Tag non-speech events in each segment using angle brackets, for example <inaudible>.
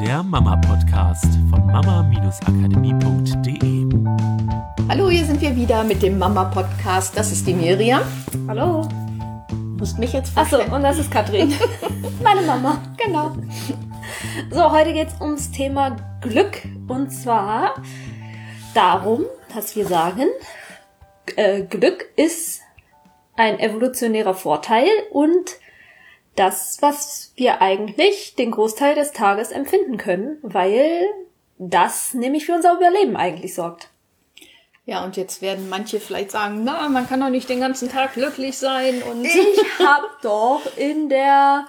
der Mama-Podcast von mama-akademie.de. Hallo, hier sind wir wieder mit dem Mama-Podcast. Das ist die Miriam. Hallo. Du musst mich jetzt Achso, und das ist Katrin. <laughs> Meine Mama. genau. So, heute geht es ums Thema Glück. Und zwar darum, dass wir sagen, äh, Glück ist ein evolutionärer Vorteil und das, was wir eigentlich den Großteil des Tages empfinden können, weil das nämlich für unser Überleben eigentlich sorgt. Ja, und jetzt werden manche vielleicht sagen, na, man kann doch nicht den ganzen Tag glücklich sein und Ich hab <laughs> doch in der,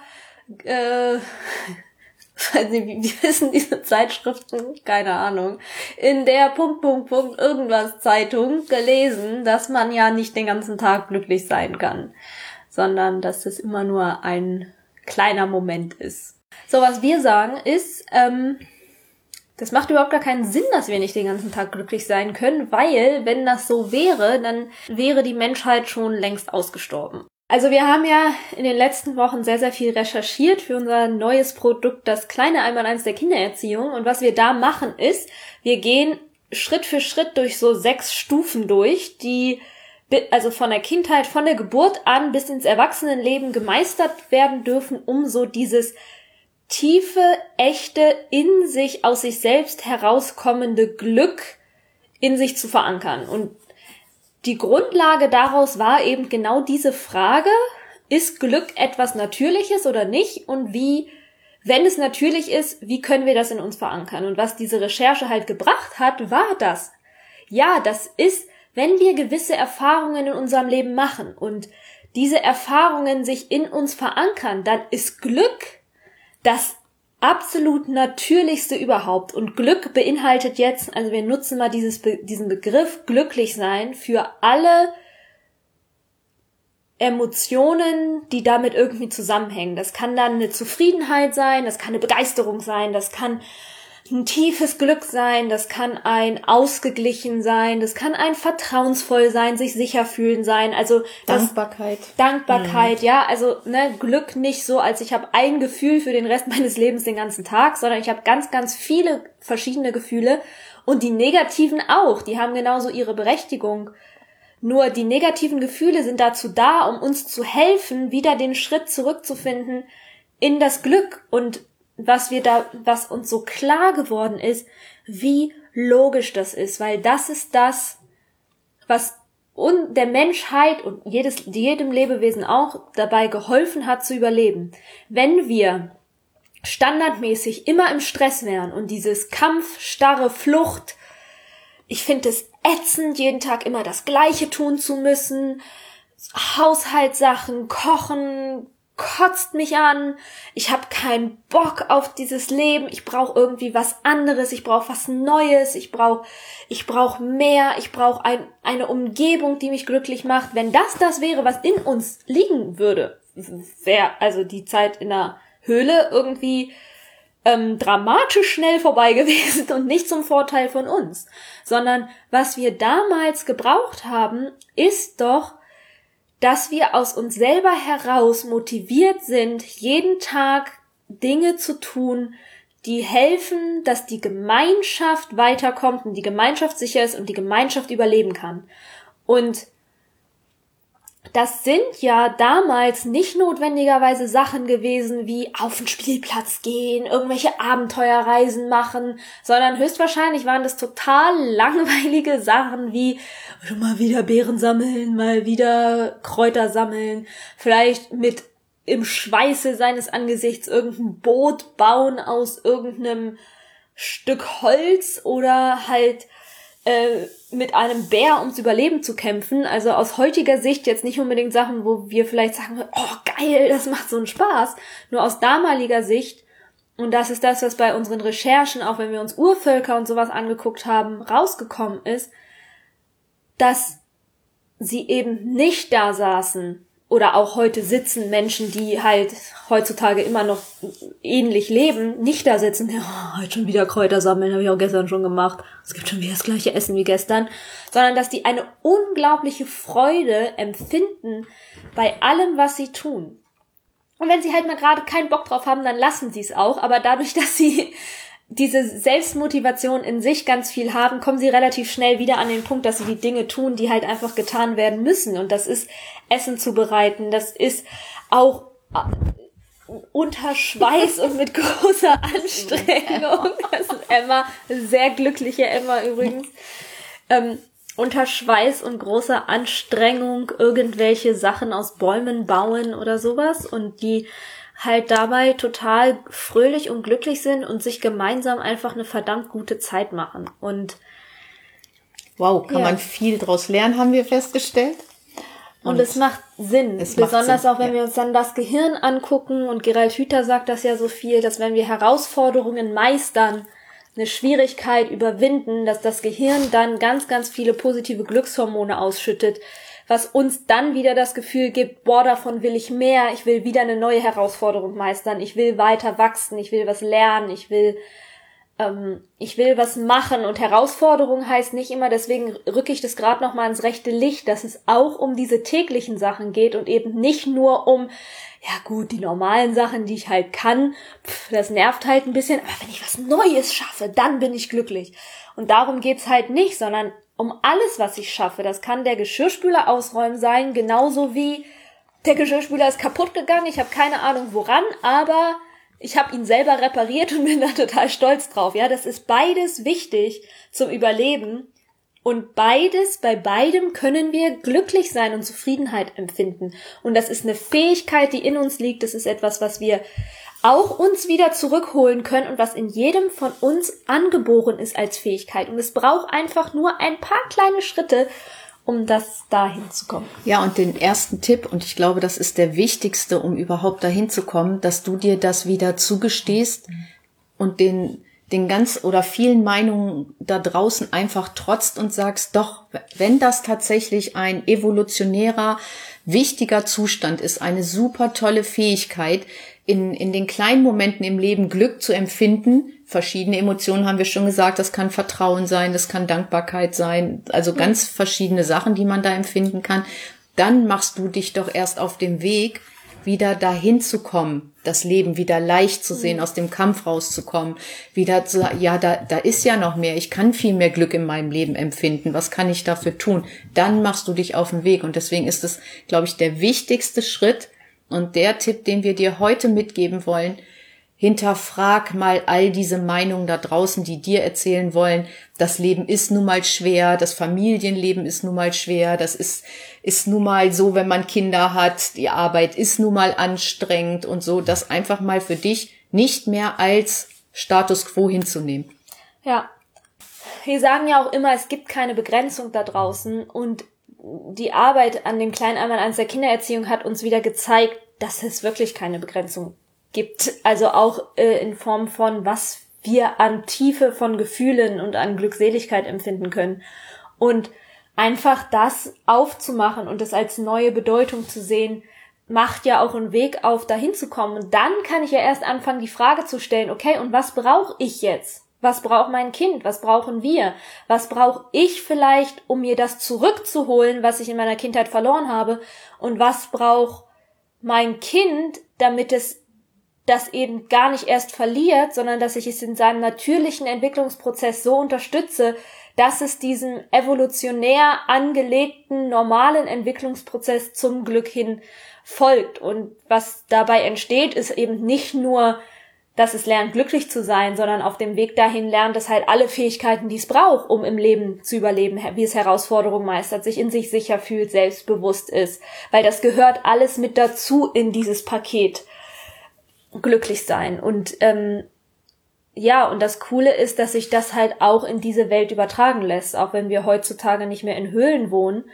äh, <laughs> weiß nicht, wie, wie wissen diese Zeitschriften? Keine Ahnung. In der Punkt, Punkt, Punkt, irgendwas Zeitung gelesen, dass man ja nicht den ganzen Tag glücklich sein kann, sondern dass es immer nur ein kleiner Moment ist. So, was wir sagen ist, ähm, das macht überhaupt gar keinen Sinn, dass wir nicht den ganzen Tag glücklich sein können, weil wenn das so wäre, dann wäre die Menschheit schon längst ausgestorben. Also wir haben ja in den letzten Wochen sehr, sehr viel recherchiert für unser neues Produkt, das kleine Einmaleins der Kindererziehung. Und was wir da machen ist, wir gehen Schritt für Schritt durch so sechs Stufen durch, die also von der Kindheit, von der Geburt an bis ins Erwachsenenleben gemeistert werden dürfen, um so dieses tiefe, echte, in sich, aus sich selbst herauskommende Glück in sich zu verankern. Und die Grundlage daraus war eben genau diese Frage, ist Glück etwas Natürliches oder nicht? Und wie, wenn es natürlich ist, wie können wir das in uns verankern? Und was diese Recherche halt gebracht hat, war das. Ja, das ist, wenn wir gewisse Erfahrungen in unserem Leben machen und diese Erfahrungen sich in uns verankern, dann ist Glück das absolut natürlichste überhaupt. Und Glück beinhaltet jetzt, also wir nutzen mal dieses, diesen Begriff glücklich sein für alle Emotionen, die damit irgendwie zusammenhängen. Das kann dann eine Zufriedenheit sein, das kann eine Begeisterung sein, das kann ein tiefes Glück sein, das kann ein ausgeglichen sein, das kann ein vertrauensvoll sein, sich sicher fühlen sein. Also das, Dankbarkeit. Dankbarkeit, ja, also ne, Glück nicht so, als ich habe ein Gefühl für den Rest <laughs> meines Lebens den ganzen Tag, sondern ich habe ganz, ganz viele verschiedene Gefühle und die negativen auch, die haben genauso ihre Berechtigung. Nur die negativen Gefühle sind dazu da, um uns zu helfen, wieder den Schritt zurückzufinden in das Glück und was wir da, was uns so klar geworden ist, wie logisch das ist, weil das ist das, was und der Menschheit und jedes, jedem Lebewesen auch dabei geholfen hat zu überleben. Wenn wir standardmäßig immer im Stress wären und dieses Kampf, starre Flucht, ich finde es ätzend, jeden Tag immer das Gleiche tun zu müssen, Haushaltssachen, Kochen, kotzt mich an, ich habe keinen Bock auf dieses Leben, ich brauche irgendwie was anderes, ich brauche was Neues, ich brauche ich brauch mehr, ich brauche ein, eine Umgebung, die mich glücklich macht. Wenn das das wäre, was in uns liegen würde, wäre also die Zeit in der Höhle irgendwie ähm, dramatisch schnell vorbei <laughs> gewesen und nicht zum Vorteil von uns, sondern was wir damals gebraucht haben, ist doch dass wir aus uns selber heraus motiviert sind, jeden Tag Dinge zu tun, die helfen, dass die Gemeinschaft weiterkommt und die Gemeinschaft sicher ist und die Gemeinschaft überleben kann. Und das sind ja damals nicht notwendigerweise Sachen gewesen wie auf den Spielplatz gehen, irgendwelche Abenteuerreisen machen, sondern höchstwahrscheinlich waren das total langweilige Sachen wie mal wieder Beeren sammeln, mal wieder Kräuter sammeln, vielleicht mit im Schweiße seines Angesichts irgendein Boot bauen aus irgendeinem Stück Holz oder halt mit einem Bär ums Überleben zu kämpfen. Also aus heutiger Sicht jetzt nicht unbedingt Sachen, wo wir vielleicht sagen, oh geil, das macht so einen Spaß. Nur aus damaliger Sicht, und das ist das, was bei unseren Recherchen, auch wenn wir uns Urvölker und sowas angeguckt haben, rausgekommen ist, dass sie eben nicht da saßen oder auch heute sitzen Menschen, die halt heutzutage immer noch ähnlich leben, nicht da sitzen, ja, heute schon wieder Kräuter sammeln, habe ich auch gestern schon gemacht. Es gibt schon wieder das gleiche Essen wie gestern, sondern dass die eine unglaubliche Freude empfinden bei allem, was sie tun. Und wenn sie halt mal gerade keinen Bock drauf haben, dann lassen sie es auch. Aber dadurch, <laughs> dass sie diese Selbstmotivation in sich ganz viel haben, kommen sie relativ schnell wieder an den Punkt, dass sie die Dinge tun, die halt einfach getan werden müssen. Und das ist Essen zubereiten, das ist auch äh, unter Schweiß und mit großer <laughs> Anstrengung. Das ist Emma, sehr glückliche Emma übrigens. Ähm, unter Schweiß und großer Anstrengung irgendwelche Sachen aus Bäumen bauen oder sowas und die halt dabei total fröhlich und glücklich sind und sich gemeinsam einfach eine verdammt gute Zeit machen. Und wow, kann ja. man viel draus lernen, haben wir festgestellt. Und, und es macht Sinn, es besonders Sinn, auch wenn ja. wir uns dann das Gehirn angucken und Gerald Hüther sagt das ja so viel, dass wenn wir Herausforderungen meistern, eine Schwierigkeit überwinden, dass das Gehirn dann ganz, ganz viele positive Glückshormone ausschüttet, was uns dann wieder das Gefühl gibt, boah, davon will ich mehr, ich will wieder eine neue Herausforderung meistern, ich will weiter wachsen, ich will was lernen, ich will ähm, ich will was machen. Und Herausforderung heißt nicht immer, deswegen rücke ich das gerade noch mal ins rechte Licht, dass es auch um diese täglichen Sachen geht und eben nicht nur um ja gut, die normalen Sachen, die ich halt kann, pff, das nervt halt ein bisschen, aber wenn ich was Neues schaffe, dann bin ich glücklich. Und darum geht's halt nicht, sondern um alles, was ich schaffe. Das kann der Geschirrspüler ausräumen sein, genauso wie der Geschirrspüler ist kaputt gegangen. Ich habe keine Ahnung woran, aber ich habe ihn selber repariert <laughs> und bin da total stolz drauf. Ja, das ist beides wichtig zum Überleben. Und beides, bei beidem können wir glücklich sein und Zufriedenheit empfinden. Und das ist eine Fähigkeit, die in uns liegt. Das ist etwas, was wir auch uns wieder zurückholen können und was in jedem von uns angeboren ist als Fähigkeit. Und es braucht einfach nur ein paar kleine Schritte, um das dahin zu kommen. Ja, und den ersten Tipp, und ich glaube, das ist der wichtigste, um überhaupt dahin zu kommen, dass du dir das wieder zugestehst und den, den ganz oder vielen Meinungen da draußen einfach trotzt und sagst, doch, wenn das tatsächlich ein evolutionärer, wichtiger Zustand ist, eine super tolle Fähigkeit, in, in den kleinen Momenten im Leben Glück zu empfinden. Verschiedene Emotionen haben wir schon gesagt. Das kann Vertrauen sein, das kann Dankbarkeit sein. Also ganz verschiedene Sachen, die man da empfinden kann. Dann machst du dich doch erst auf dem Weg, wieder dahin zu kommen, das Leben wieder leicht zu sehen, mhm. aus dem Kampf rauszukommen, wieder zu, ja, da, da ist ja noch mehr, ich kann viel mehr Glück in meinem Leben empfinden, was kann ich dafür tun? Dann machst du dich auf den Weg und deswegen ist es, glaube ich, der wichtigste Schritt, und der Tipp, den wir dir heute mitgeben wollen, hinterfrag mal all diese Meinungen da draußen, die dir erzählen wollen, das Leben ist nun mal schwer, das Familienleben ist nun mal schwer, das ist, ist nun mal so, wenn man Kinder hat, die Arbeit ist nun mal anstrengend und so, das einfach mal für dich nicht mehr als Status quo hinzunehmen. Ja. Wir sagen ja auch immer, es gibt keine Begrenzung da draußen und die Arbeit an dem kleinen Einmal eins der Kindererziehung hat uns wieder gezeigt, dass es wirklich keine Begrenzung gibt. Also auch äh, in Form von, was wir an Tiefe von Gefühlen und an Glückseligkeit empfinden können. Und einfach das aufzumachen und es als neue Bedeutung zu sehen, macht ja auch einen Weg auf, dahin zu kommen. Und dann kann ich ja erst anfangen, die Frage zu stellen, okay, und was brauche ich jetzt? Was braucht mein Kind? Was brauchen wir? Was brauche ich vielleicht, um mir das zurückzuholen, was ich in meiner Kindheit verloren habe? Und was braucht mein Kind, damit es das eben gar nicht erst verliert, sondern dass ich es in seinem natürlichen Entwicklungsprozess so unterstütze, dass es diesem evolutionär angelegten normalen Entwicklungsprozess zum Glück hin folgt. Und was dabei entsteht, ist eben nicht nur dass es lernt, glücklich zu sein, sondern auf dem Weg dahin lernt es halt alle Fähigkeiten, die es braucht, um im Leben zu überleben, wie es Herausforderungen meistert, sich in sich sicher fühlt, selbstbewusst ist. Weil das gehört alles mit dazu in dieses Paket. Glücklich sein. Und ähm, ja, und das Coole ist, dass sich das halt auch in diese Welt übertragen lässt, auch wenn wir heutzutage nicht mehr in Höhlen wohnen.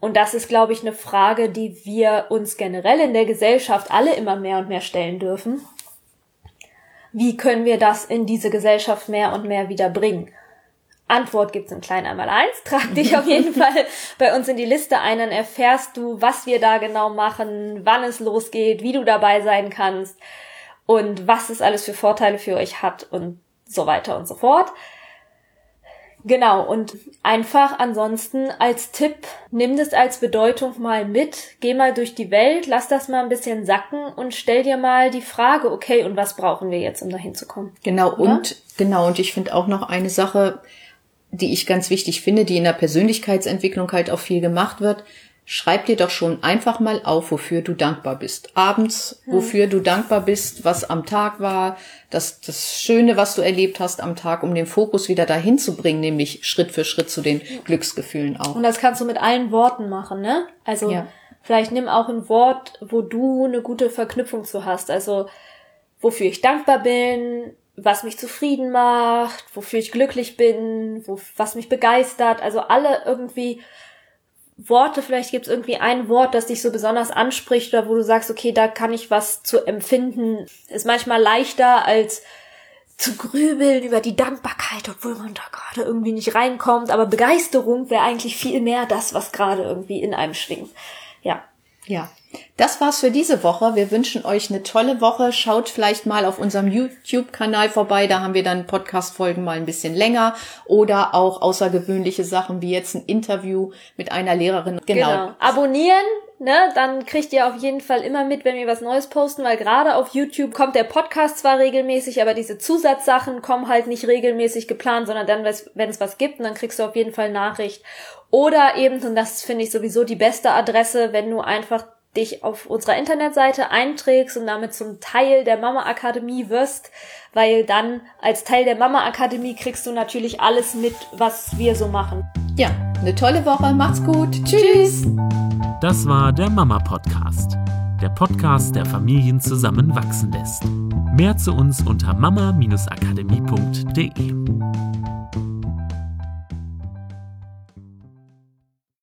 Und das ist, glaube ich, eine Frage, die wir uns generell in der Gesellschaft alle immer mehr und mehr stellen dürfen wie können wir das in diese Gesellschaft mehr und mehr wieder bringen? Antwort gibt's in klein einmal eins. Trag dich auf jeden <laughs> Fall bei uns in die Liste ein, dann erfährst du, was wir da genau machen, wann es losgeht, wie du dabei sein kannst und was es alles für Vorteile für euch hat und so weiter und so fort. Genau, und einfach ansonsten als Tipp, nimm das als Bedeutung mal mit, geh mal durch die Welt, lass das mal ein bisschen sacken und stell dir mal die Frage, okay, und was brauchen wir jetzt, um dahin zu kommen? Genau, Oder? und genau, und ich finde auch noch eine Sache, die ich ganz wichtig finde, die in der Persönlichkeitsentwicklung halt auch viel gemacht wird. Schreib dir doch schon einfach mal auf, wofür du dankbar bist. Abends, wofür du dankbar bist, was am Tag war, das, das Schöne, was du erlebt hast am Tag, um den Fokus wieder dahin zu bringen, nämlich Schritt für Schritt zu den Glücksgefühlen auch. Und das kannst du mit allen Worten machen, ne? Also ja. vielleicht nimm auch ein Wort, wo du eine gute Verknüpfung zu hast. Also wofür ich dankbar bin, was mich zufrieden macht, wofür ich glücklich bin, wo, was mich begeistert. Also alle irgendwie Worte, vielleicht gibt es irgendwie ein Wort, das dich so besonders anspricht oder wo du sagst, okay, da kann ich was zu empfinden. Ist manchmal leichter als zu grübeln über die Dankbarkeit, obwohl man da gerade irgendwie nicht reinkommt. Aber Begeisterung wäre eigentlich viel mehr das, was gerade irgendwie in einem schwingt. Ja. Ja. Das war's für diese Woche. Wir wünschen euch eine tolle Woche. Schaut vielleicht mal auf unserem YouTube-Kanal vorbei. Da haben wir dann Podcast-Folgen mal ein bisschen länger oder auch außergewöhnliche Sachen wie jetzt ein Interview mit einer Lehrerin. Genau. genau. Abonnieren, ne? Dann kriegt ihr auf jeden Fall immer mit, wenn wir was Neues posten, weil gerade auf YouTube kommt der Podcast zwar regelmäßig, aber diese Zusatzsachen kommen halt nicht regelmäßig geplant, sondern dann, wenn es was gibt, dann kriegst du auf jeden Fall Nachricht. Oder eben, und das finde ich sowieso die beste Adresse, wenn du einfach dich auf unserer Internetseite einträgst und damit zum Teil der Mama Akademie wirst, weil dann als Teil der Mama Akademie kriegst du natürlich alles mit, was wir so machen. Ja, eine tolle Woche, macht's gut, tschüss. Das war der Mama Podcast, der Podcast, der Familien zusammenwachsen lässt. Mehr zu uns unter mama-akademie.de.